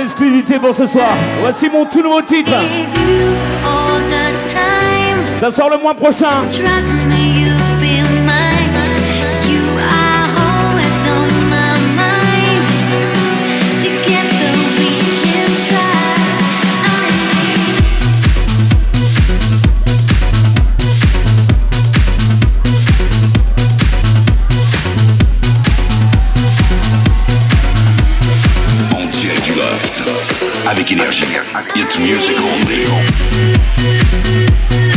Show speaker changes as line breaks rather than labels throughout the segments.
exclusivité pour ce soir. Voici mon tout nouveau titre. Ça sort le mois prochain.
Making it it's music only.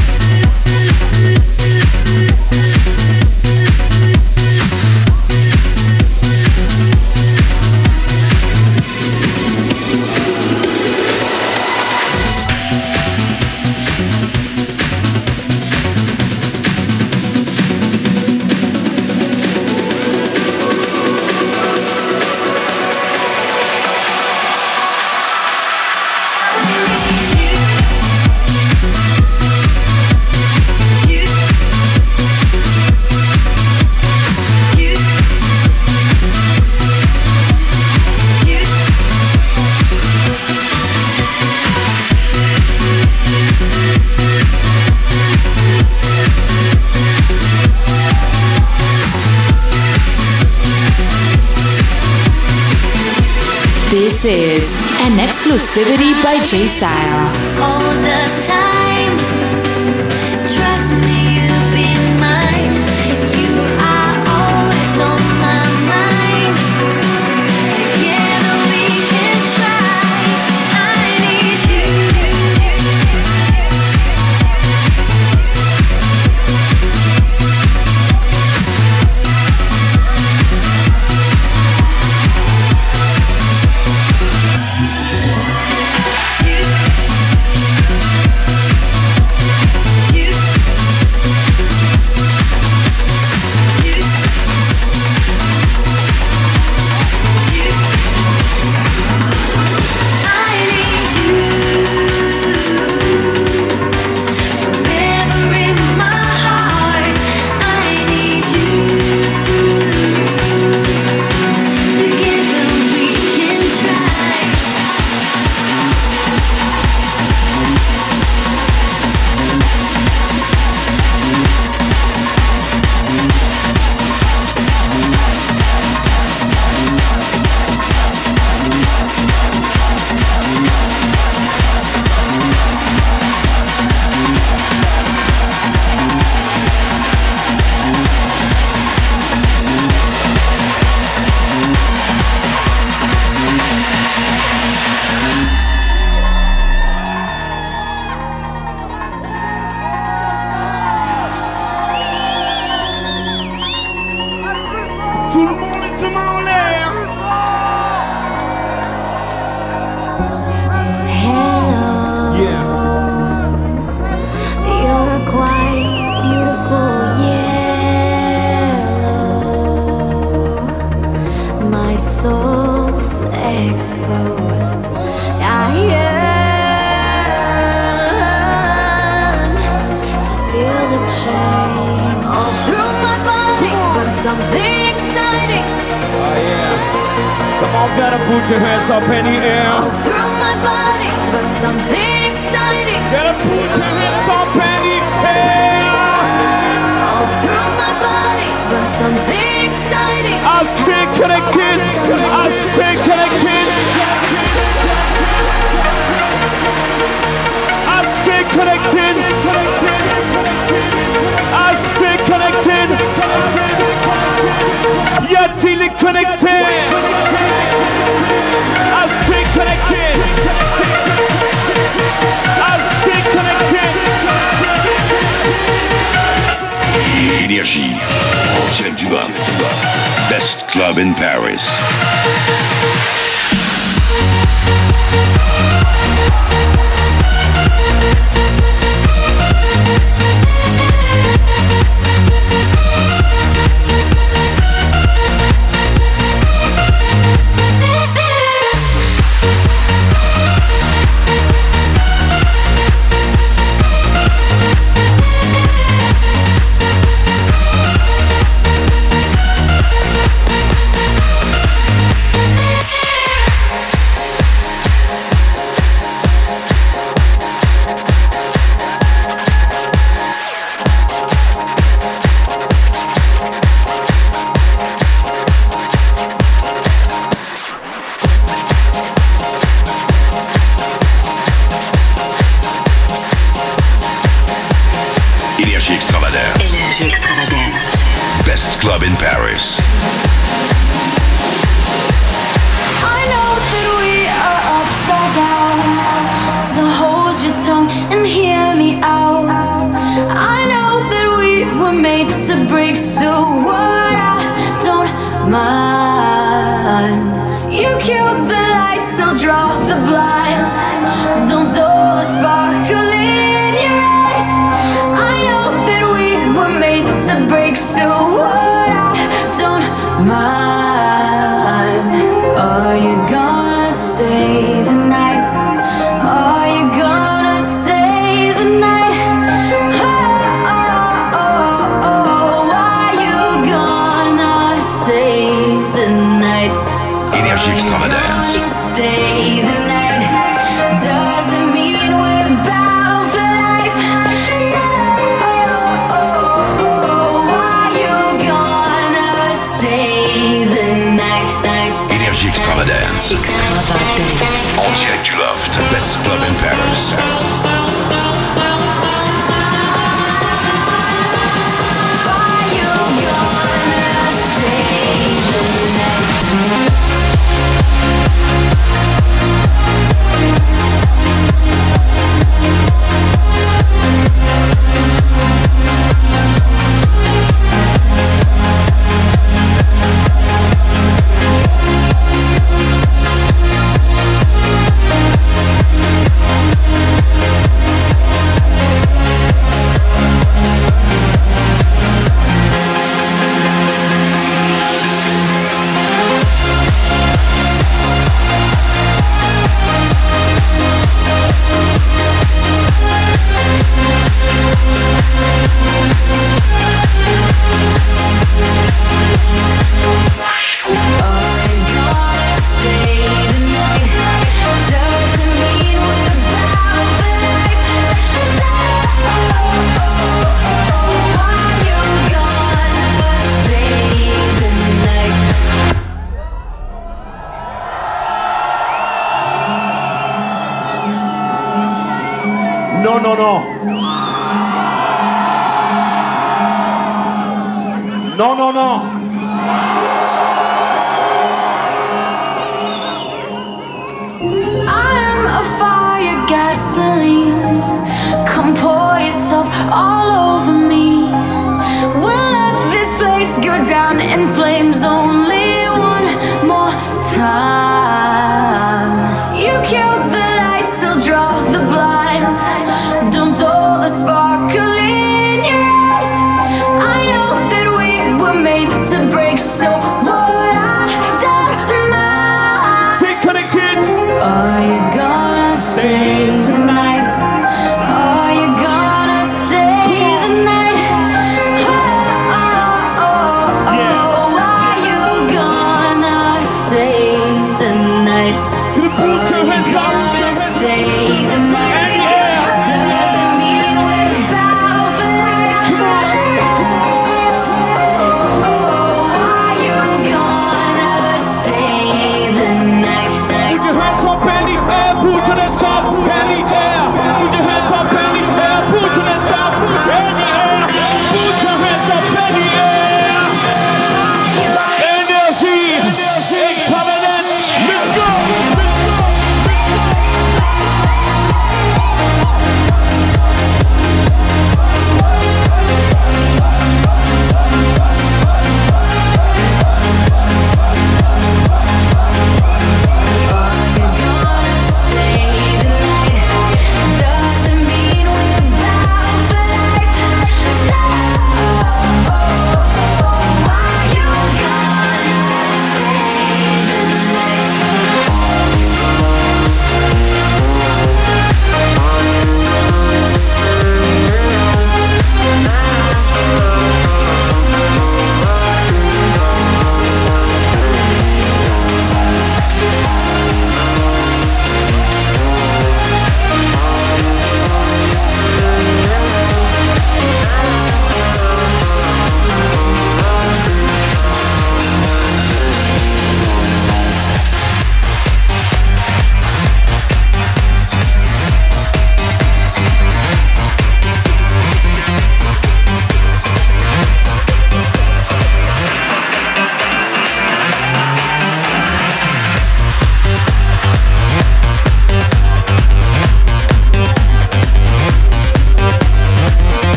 And is an exclusivity by J Style.
exposed. I yearn to feel the chain all through my body but something exciting.
Oh yeah. Come on, gotta put your hands up in the air.
All through my body but something exciting.
Gotta put your hands up in connected. I stay connected. I stay connected. I stay connected. You're dealing connected. I stay connected. I stay connected.
Énergie, en direct du Best Club in Paris.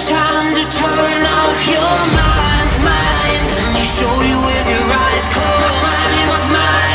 time to
turn off your mind, mind. Let me show you with your eyes closed. Mind, mind.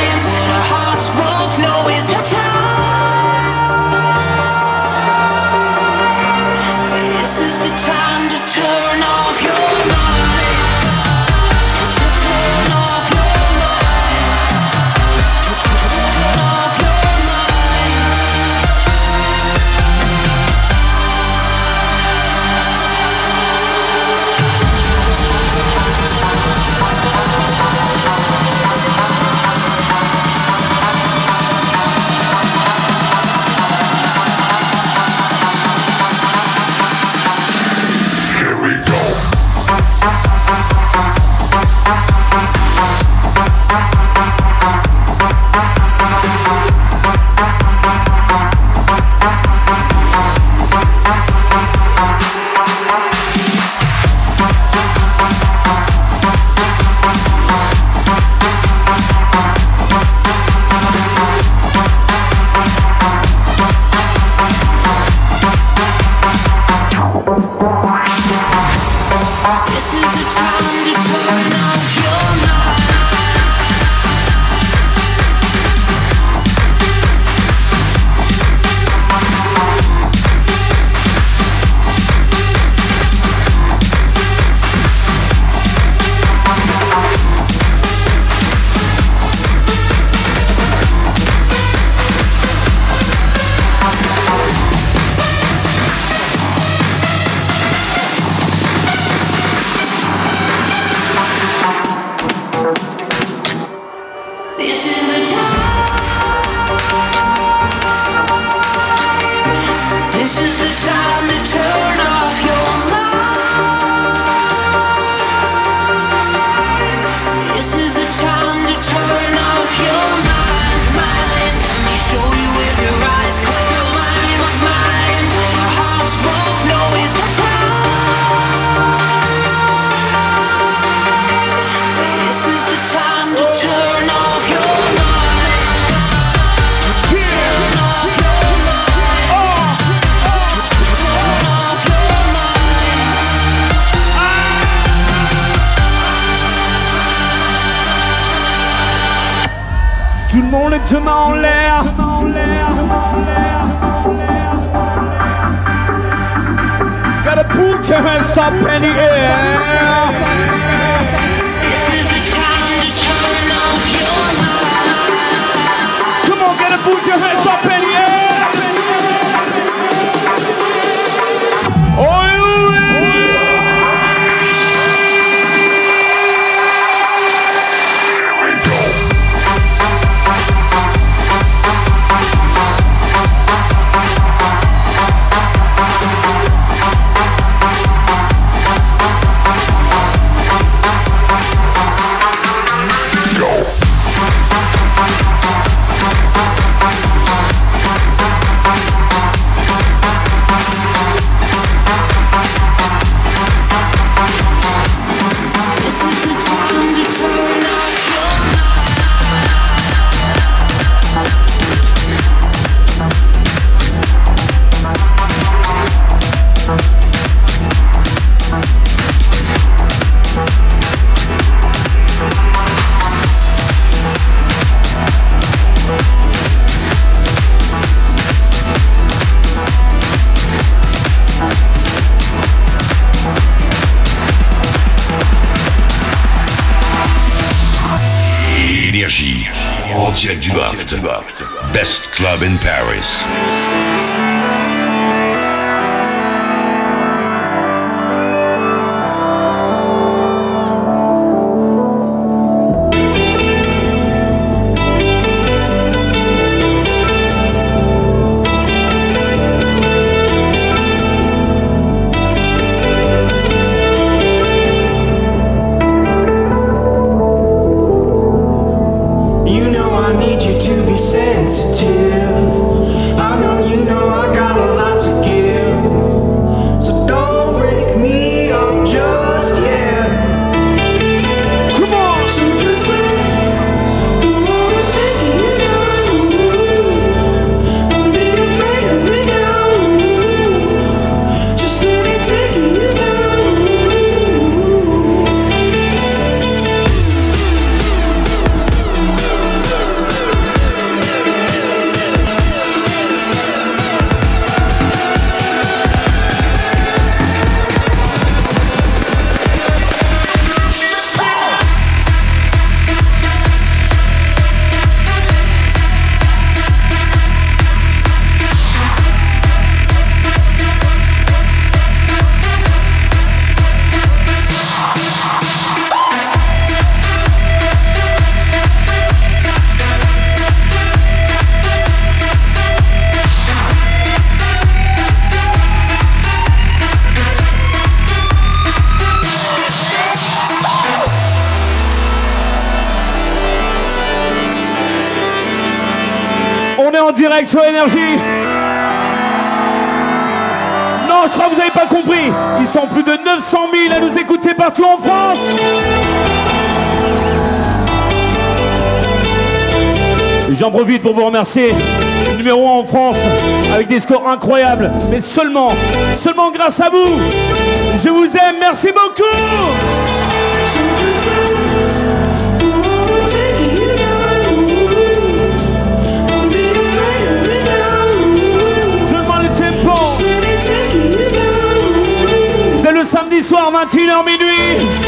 club in Paris.
J'en profite pour vous remercier. Numéro 1 en France, avec des scores incroyables, mais seulement, seulement grâce à vous. Je vous aime, merci beaucoup. le samedi soir 21h minuit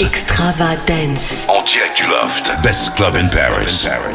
Extravagance. En direct du Loft. Best club in Paris.
In Paris.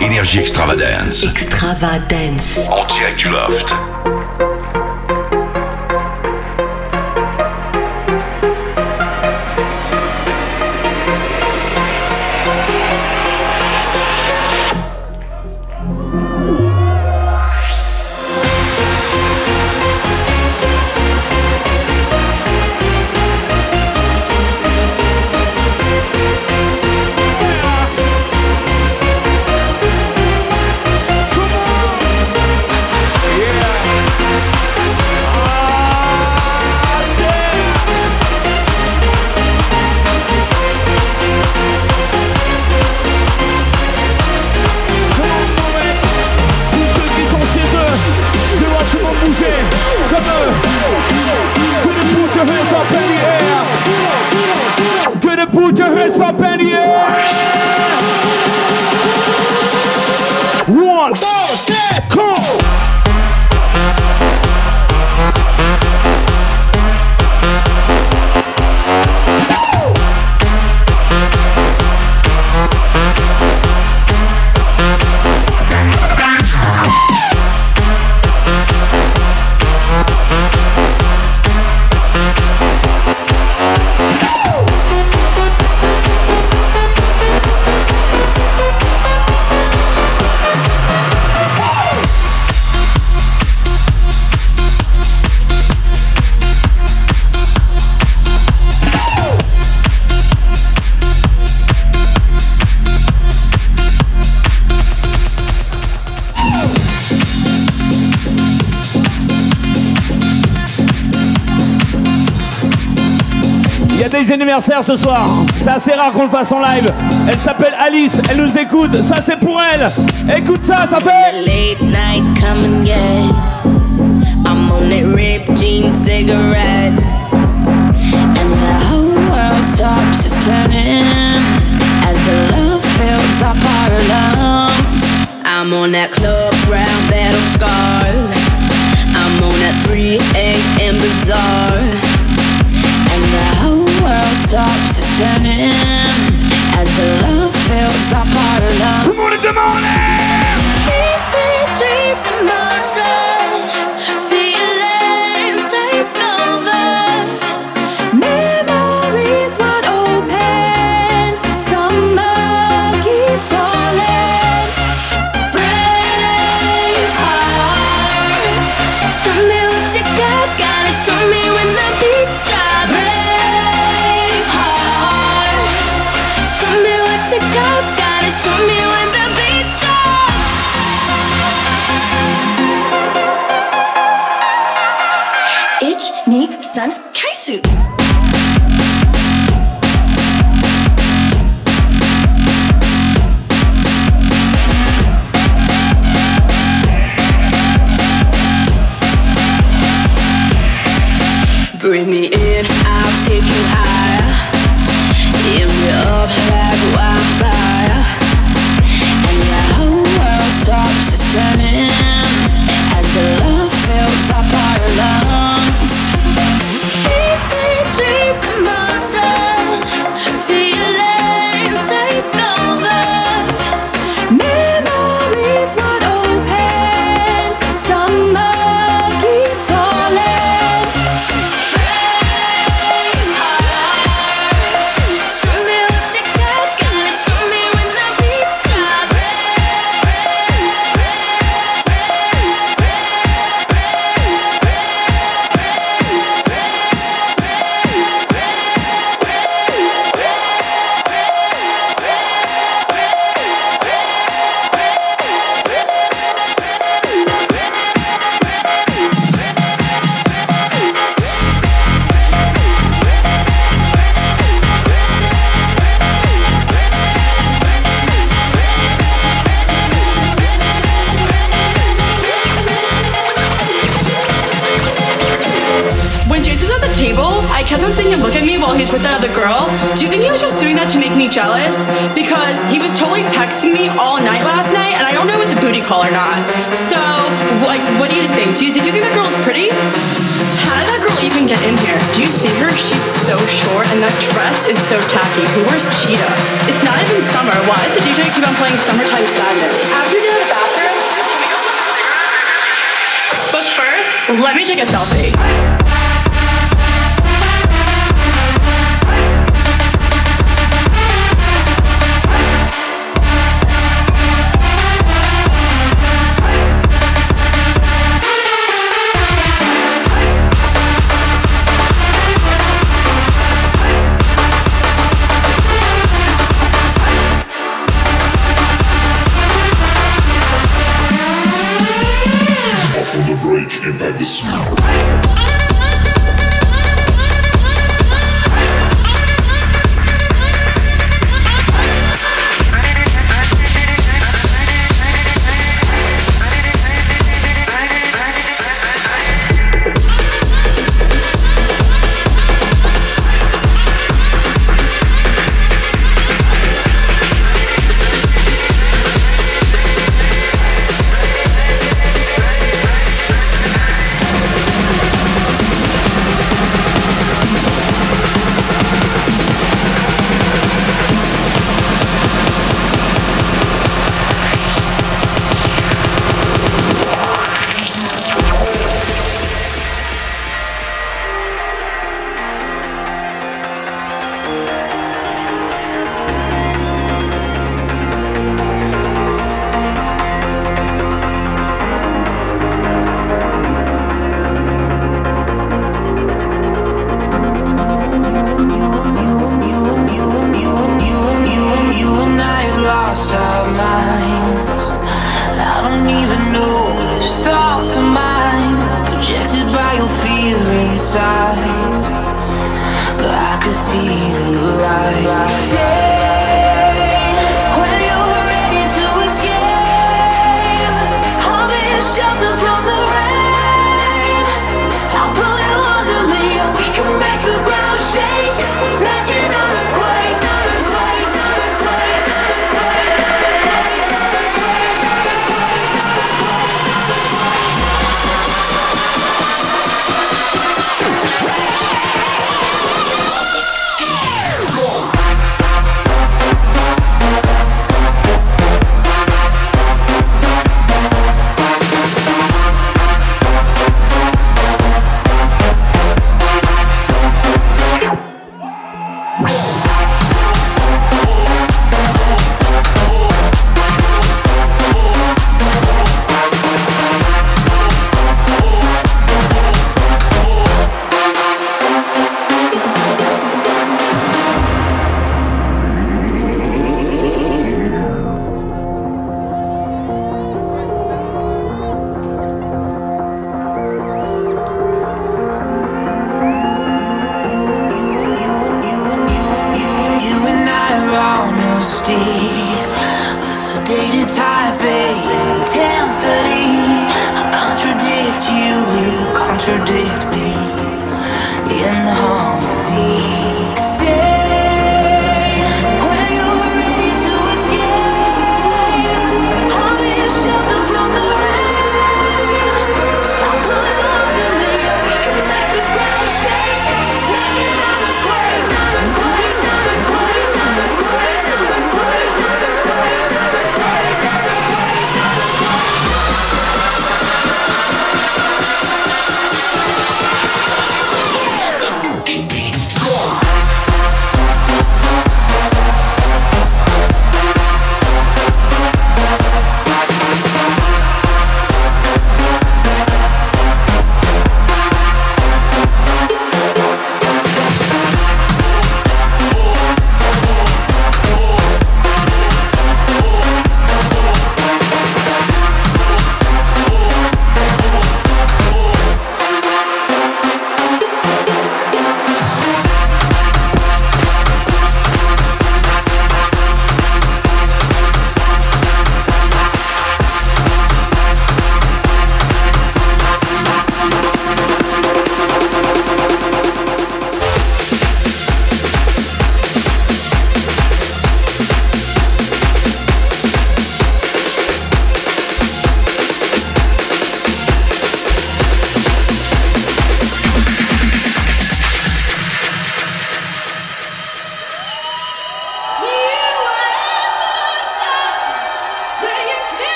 Énergie Extravagance.
Extravagance.
En direct du loft.
anniversaire ce soir. C'est assez rare qu'on le fasse en live. Elle s'appelle Alice, elle nous écoute, ça c'est pour elle. Écoute ça, ça fait.
Late night coming again. I'm on that ripped jean cigarette. And the whole world stops is turning as the love fills up our lungs. I'm on that club brown battle scars. I'm on that 3 a.m. bazaar. Bring me in, I'll take you
out. can
see the light.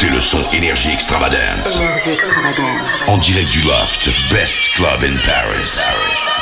écoutez le son Énergie Extravagance. En direct du Loft, Best Club in Paris.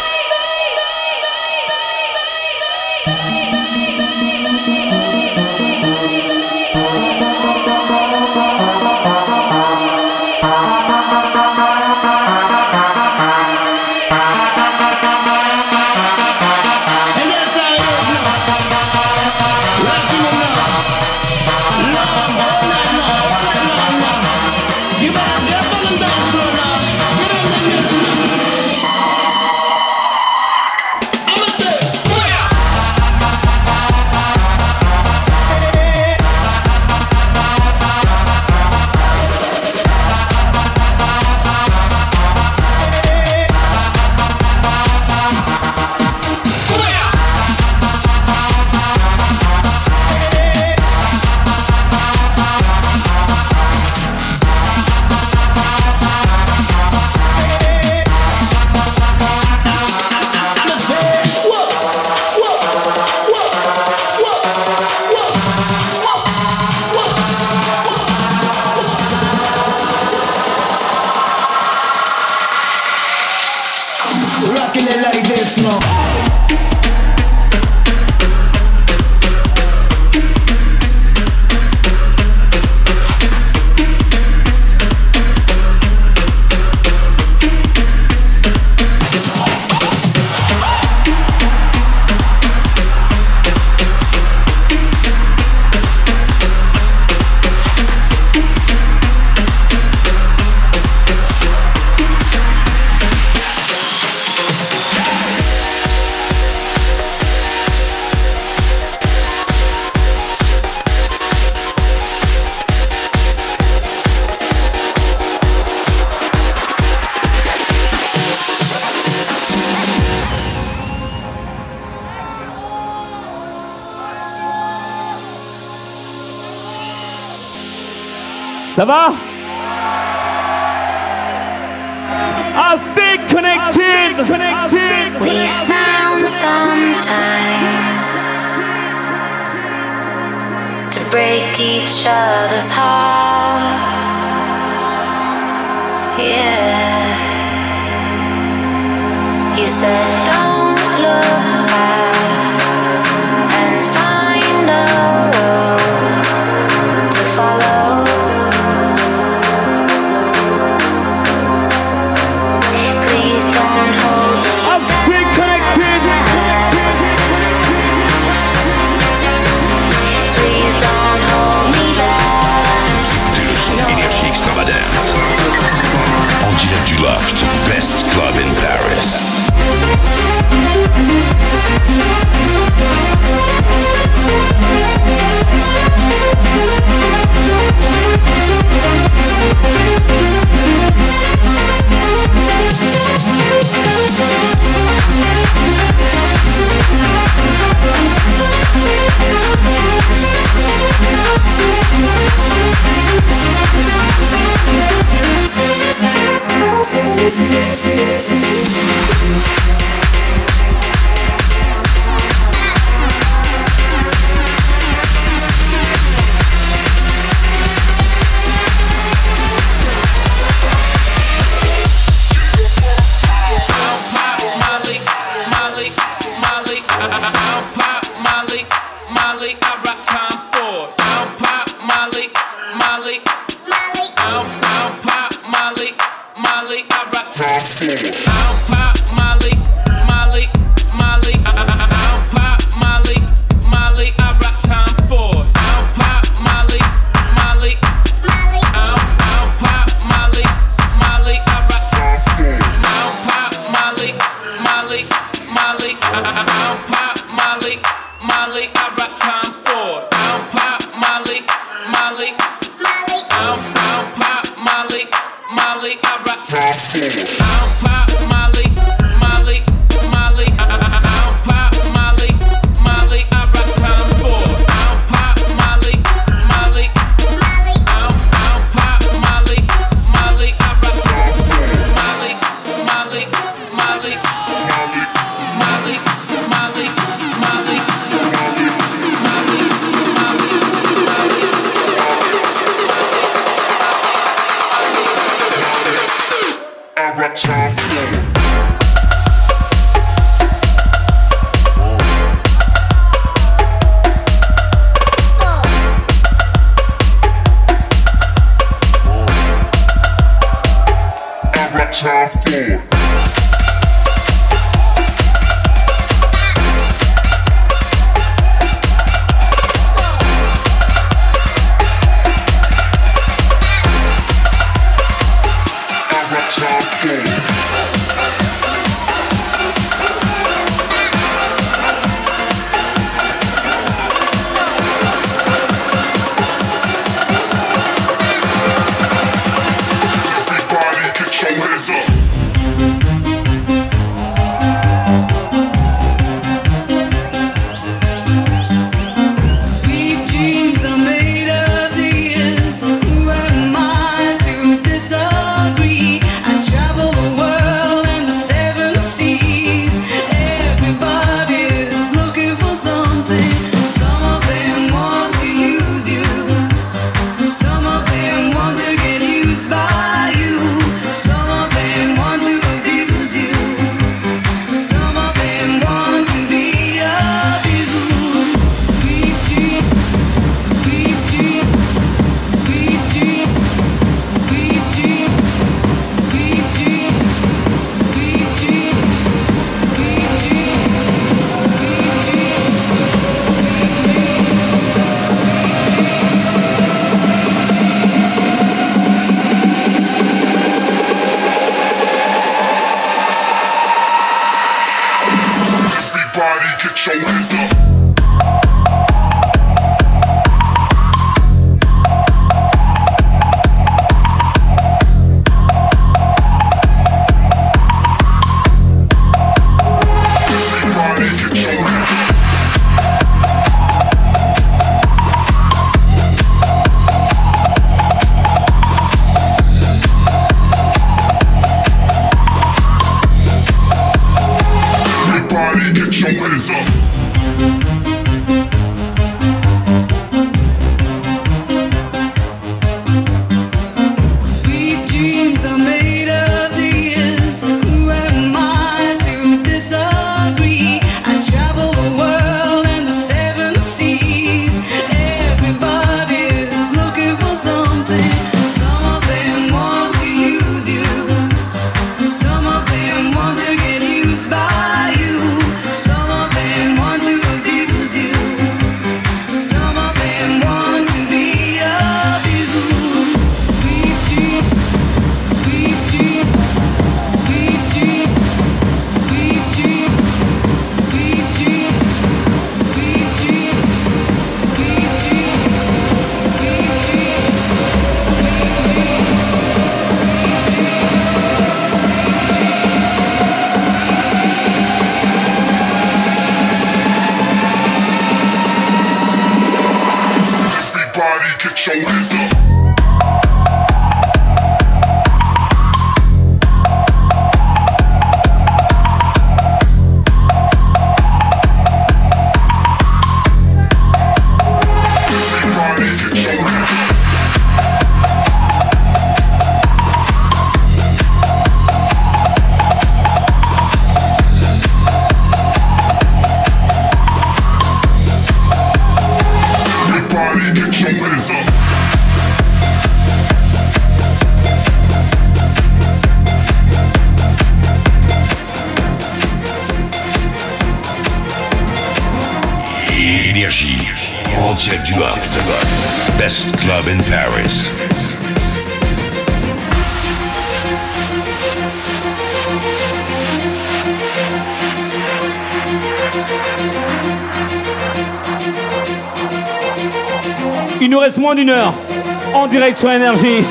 See.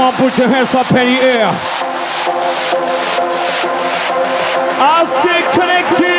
Come on, put your hands up in the air. I'll stay connected.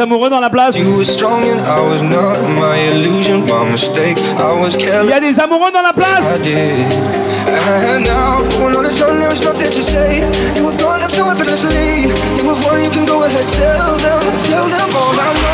amoureux dans la place. Il y a des amoureux dans la place.
You were one, you can go ahead, tell them, tell them all I.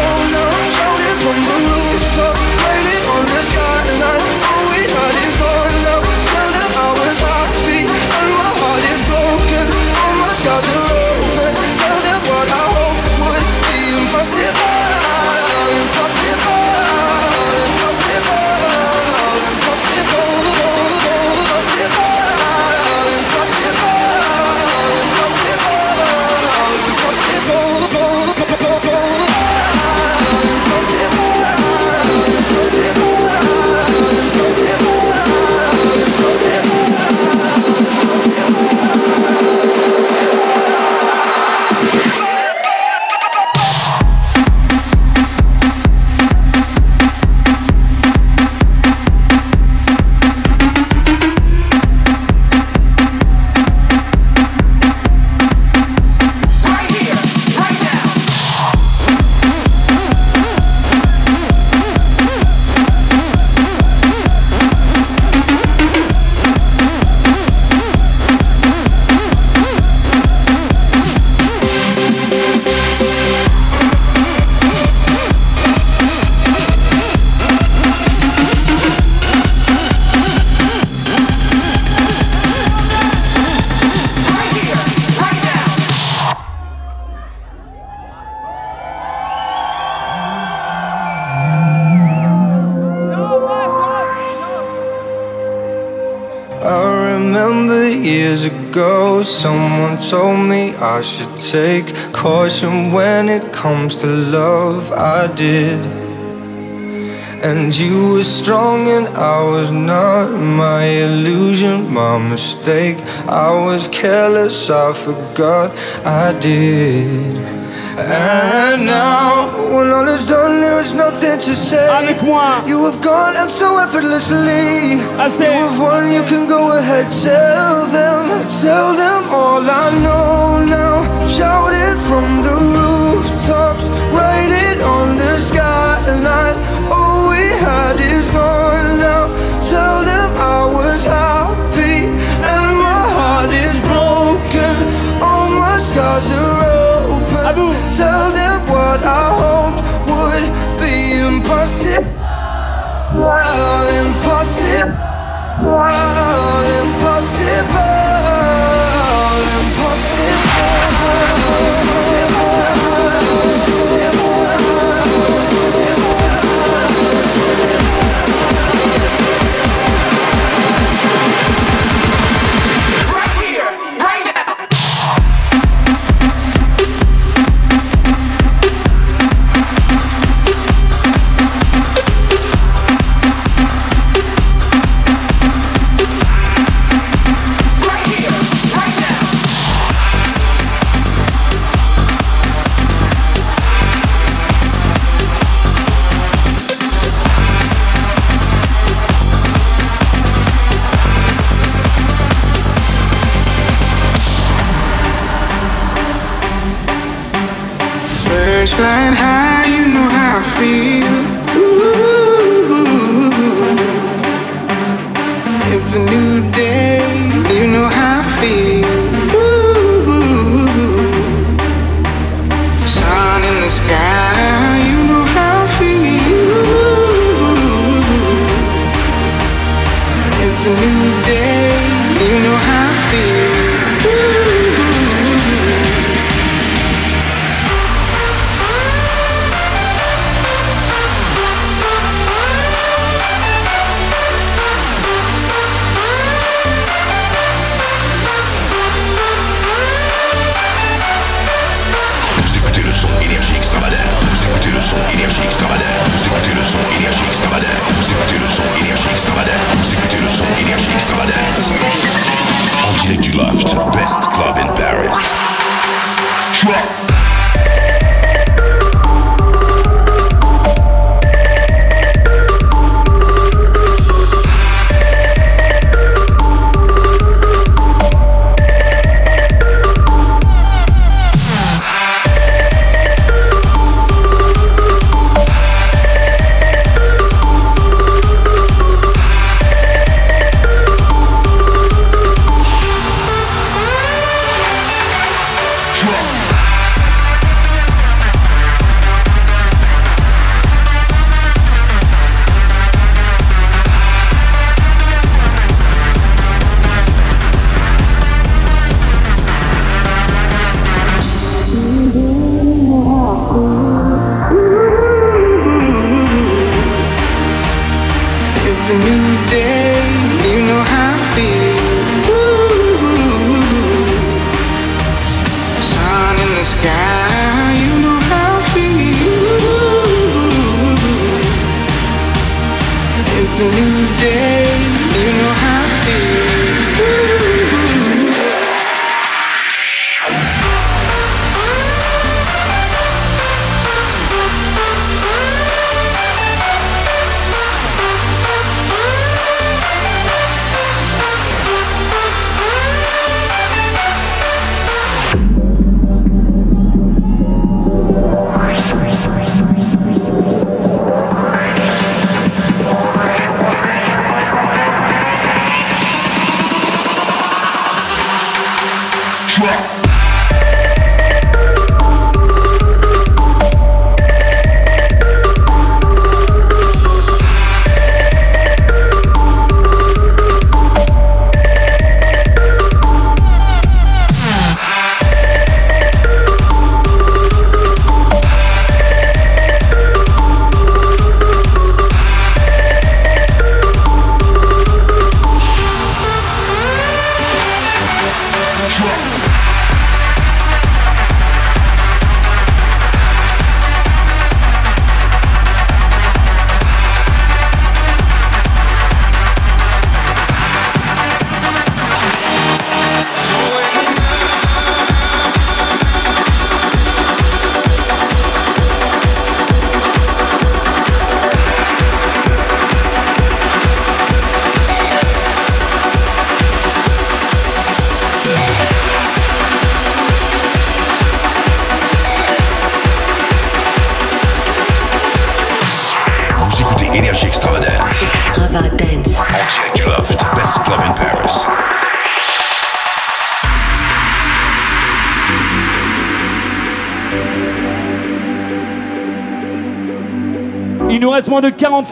I should take caution when it comes to love. I did. And you were strong and I was not my illusion, my mistake. I was careless, I forgot I did. And now, when all is done, there is nothing to say. You have gone and so effortlessly. You have won, you can go ahead, tell them, tell them all I know now. Shout it from the rooftops, write it on the skyline. All we had is gone now. Tell them I was happy and my heart is broken. All my scars are. Tell them what I hoped would be impossible. Well, impossible. Well, impossible.
Birds flying high,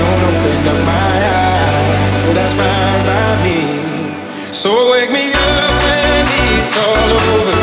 don't open up my eyes. So that's fine by me. So wake me up when it's all over.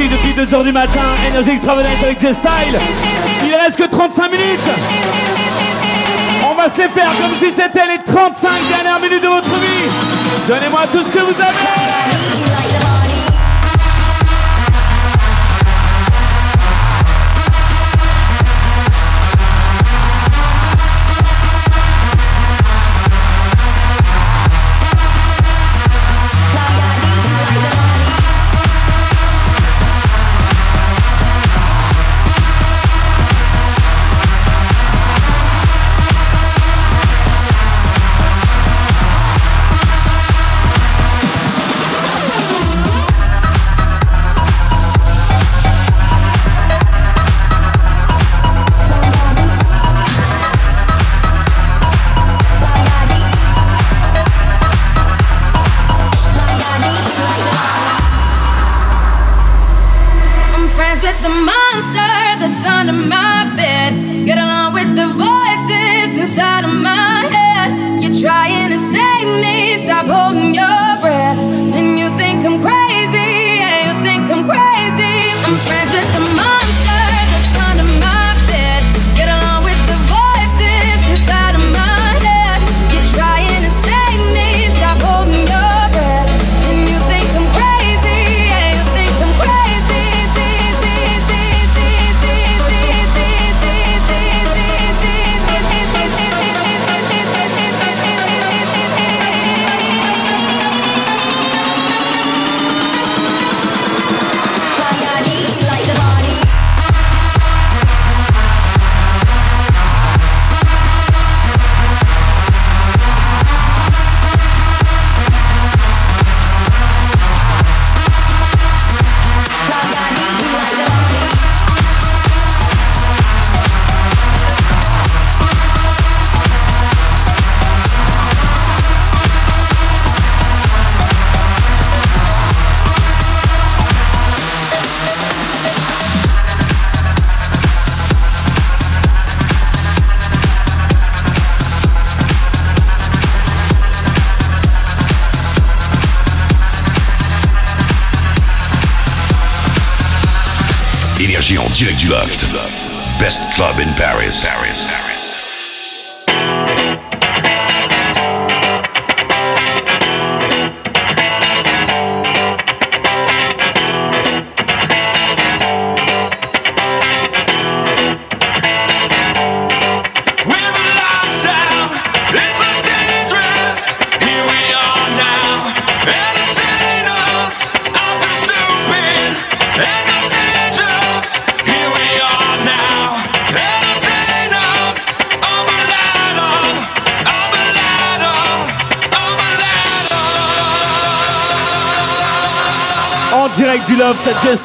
depuis 2h du matin, énergie extravagante avec J-Style. Il reste que 35 minutes. On va se les faire comme si c'était les 35 dernières minutes de votre vie. Donnez-moi tout ce que vous avez.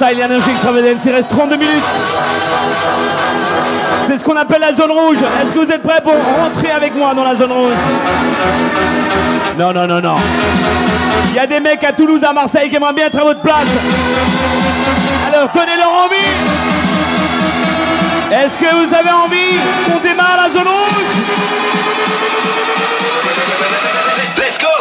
freestyle et un Extravagance. Il reste 32 minutes. C'est ce qu'on appelle la zone rouge. Est-ce que vous êtes prêts pour rentrer avec moi dans la zone rouge? Non, non, non, non. Il y a des mecs à Toulouse, à Marseille qui aimeraient bien être à votre place. Alors tenez-leur envie. Est-ce que vous avez envie qu'on démarre la zone rouge?
Let's go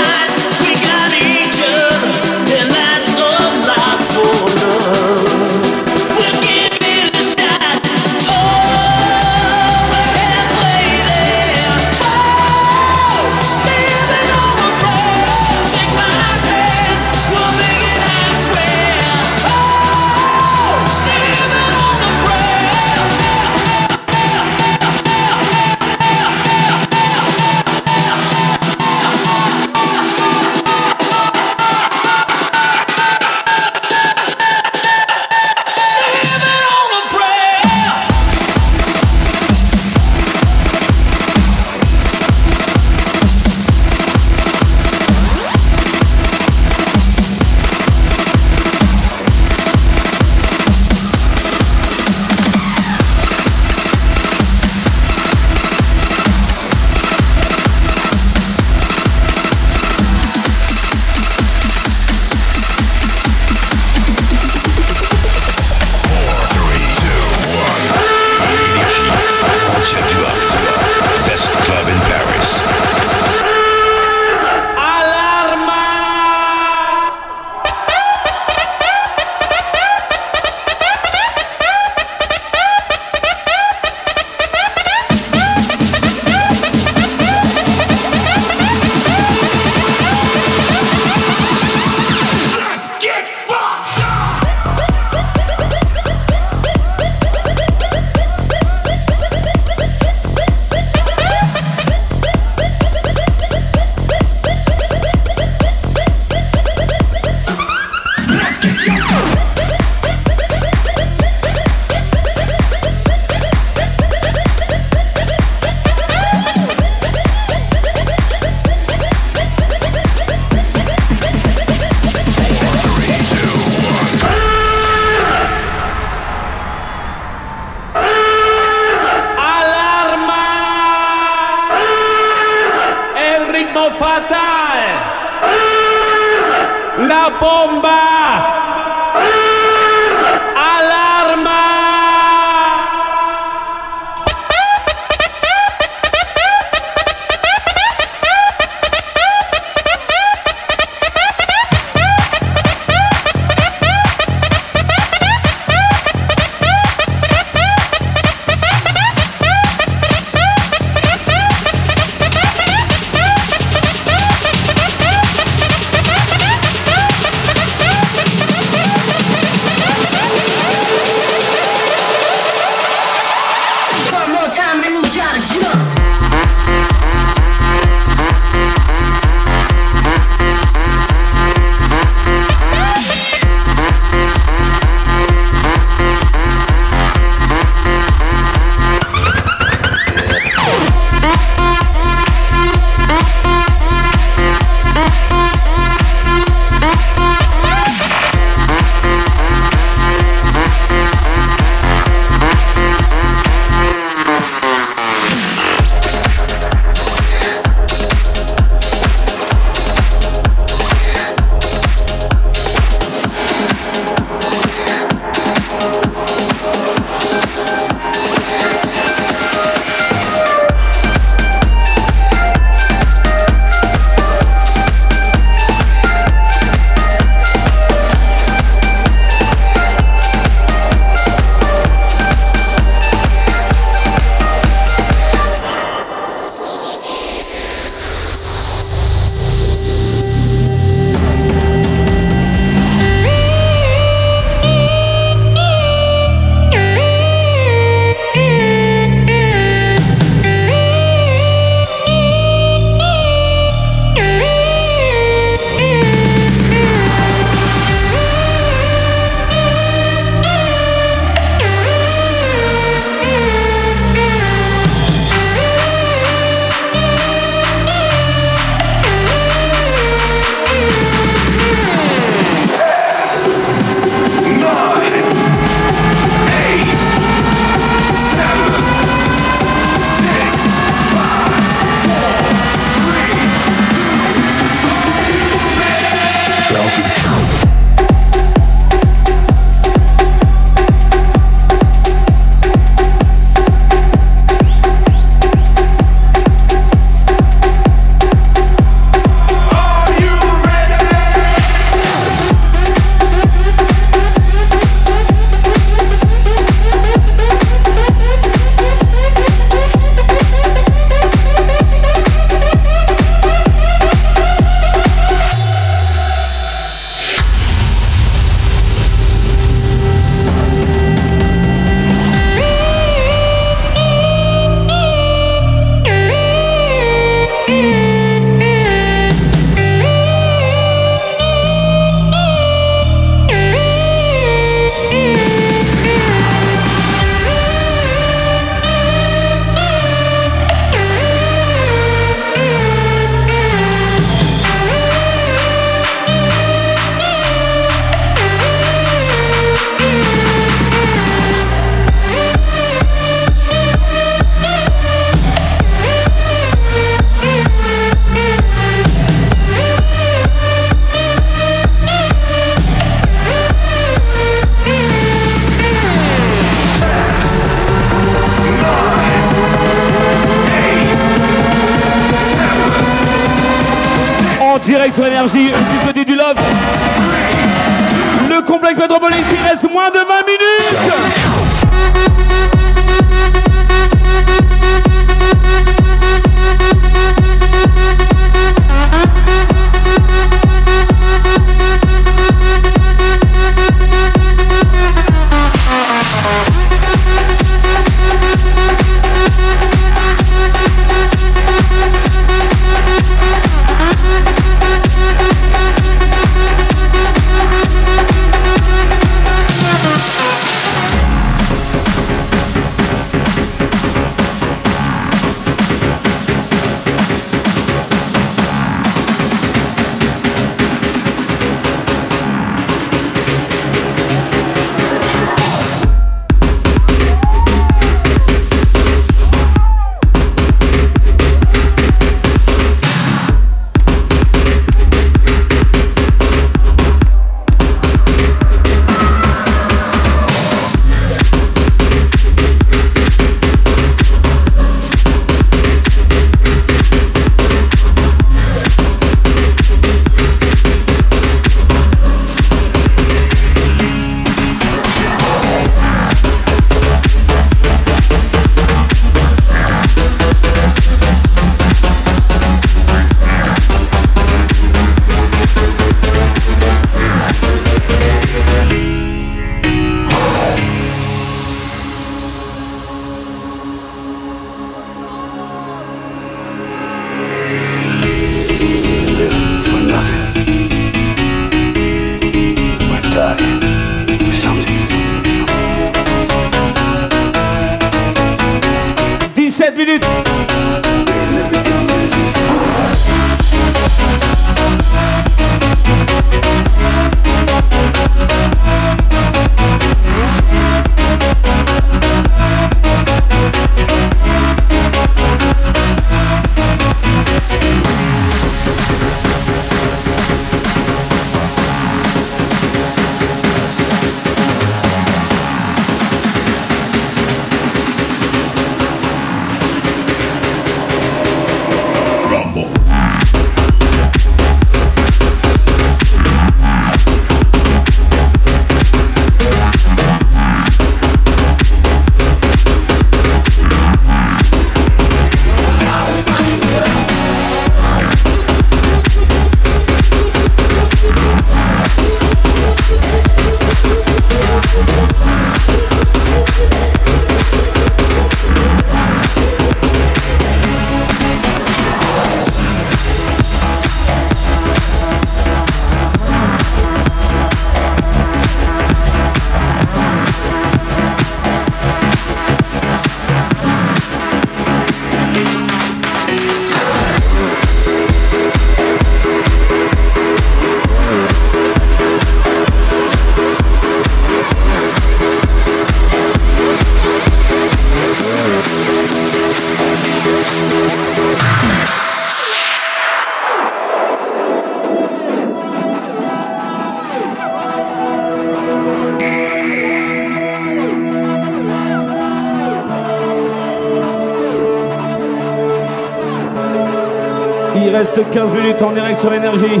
sur Énergie.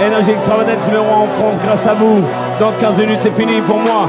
Énergie extravagante numéro 1 en France grâce à vous. Dans 15 minutes, c'est fini pour moi.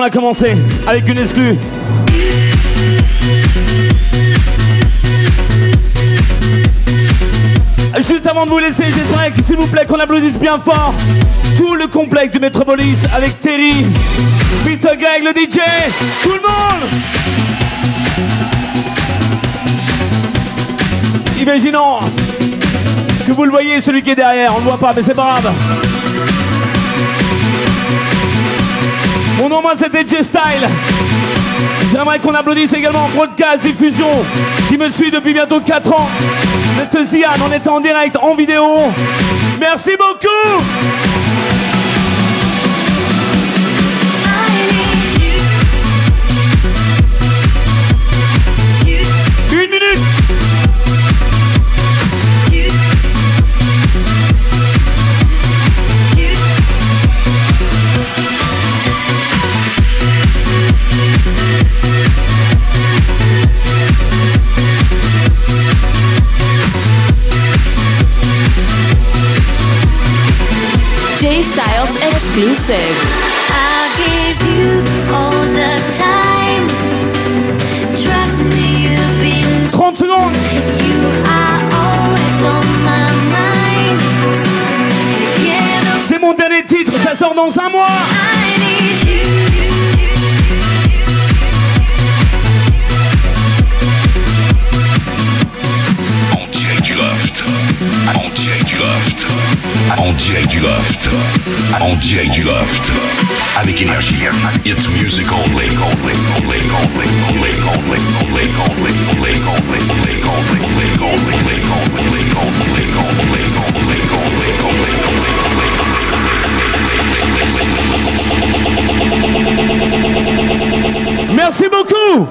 On a
commencé, avec une exclue. Juste avant de vous laisser, j'aimerais que s'il vous plaît qu'on applaudisse bien fort tout le complexe du Metropolis avec Terry, Peter Greg, le DJ, tout le monde Imaginons que vous le voyez, celui qui est derrière, on le voit pas, mais c'est pas grave. Nom, moi, c'était J-Style. J'aimerais qu'on applaudisse également Broadcast Diffusion qui me suit depuis bientôt 4 ans. Mr. Zian, on est en direct, en vidéo. Merci beaucoup
Styles exclusive.
I'll give you all the time. Trust me, you've been.
30 secondes
You are always on my mind. Together,
C'est mon dernier titre, ça sort dans un mois
I need you.
En direct du loft. En direct du loft. En direct du loft. Avec énergie. It's music only. Only, only, only, only, only, only, only, only, only, only, only, only, only, only,
Merci beaucoup